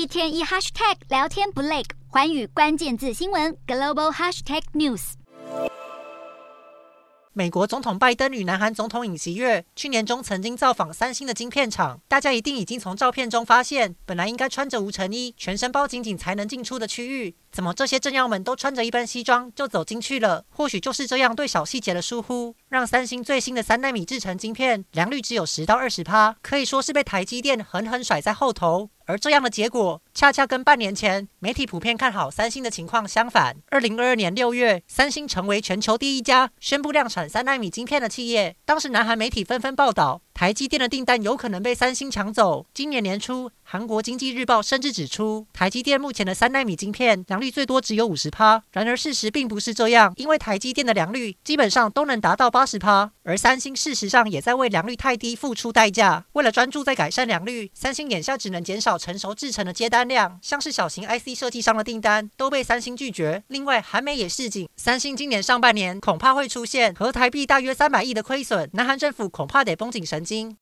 一天一 hashtag 聊天不累，环宇关键字新闻 global hashtag news。美国总统拜登与南韩总统尹锡悦去年中曾经造访三星的晶片厂，大家一定已经从照片中发现，本来应该穿着无尘衣、全身包紧紧才能进出的区域，怎么这些政要们都穿着一般西装就走进去了？或许就是这样对小细节的疏忽，让三星最新的三纳米制成晶片良率只有十到二十趴，可以说是被台积电狠狠甩在后头。而这样的结果，恰恰跟半年前媒体普遍看好三星的情况相反。二零二二年六月，三星成为全球第一家宣布量产三纳米晶片的企业。当时，南韩媒体纷纷报道。台积电的订单有可能被三星抢走。今年年初，韩国经济日报甚至指出，台积电目前的三纳米晶片良率最多只有五十趴。然而事实并不是这样，因为台积电的良率基本上都能达到八十趴，而三星事实上也在为良率太低付出代价。为了专注在改善良率，三星眼下只能减少成熟制程的接单量，像是小型 IC 设计商的订单都被三星拒绝。另外，韩媒也示警，三星今年上半年恐怕会出现合台币大约三百亿的亏损，南韩政府恐怕得绷紧神经。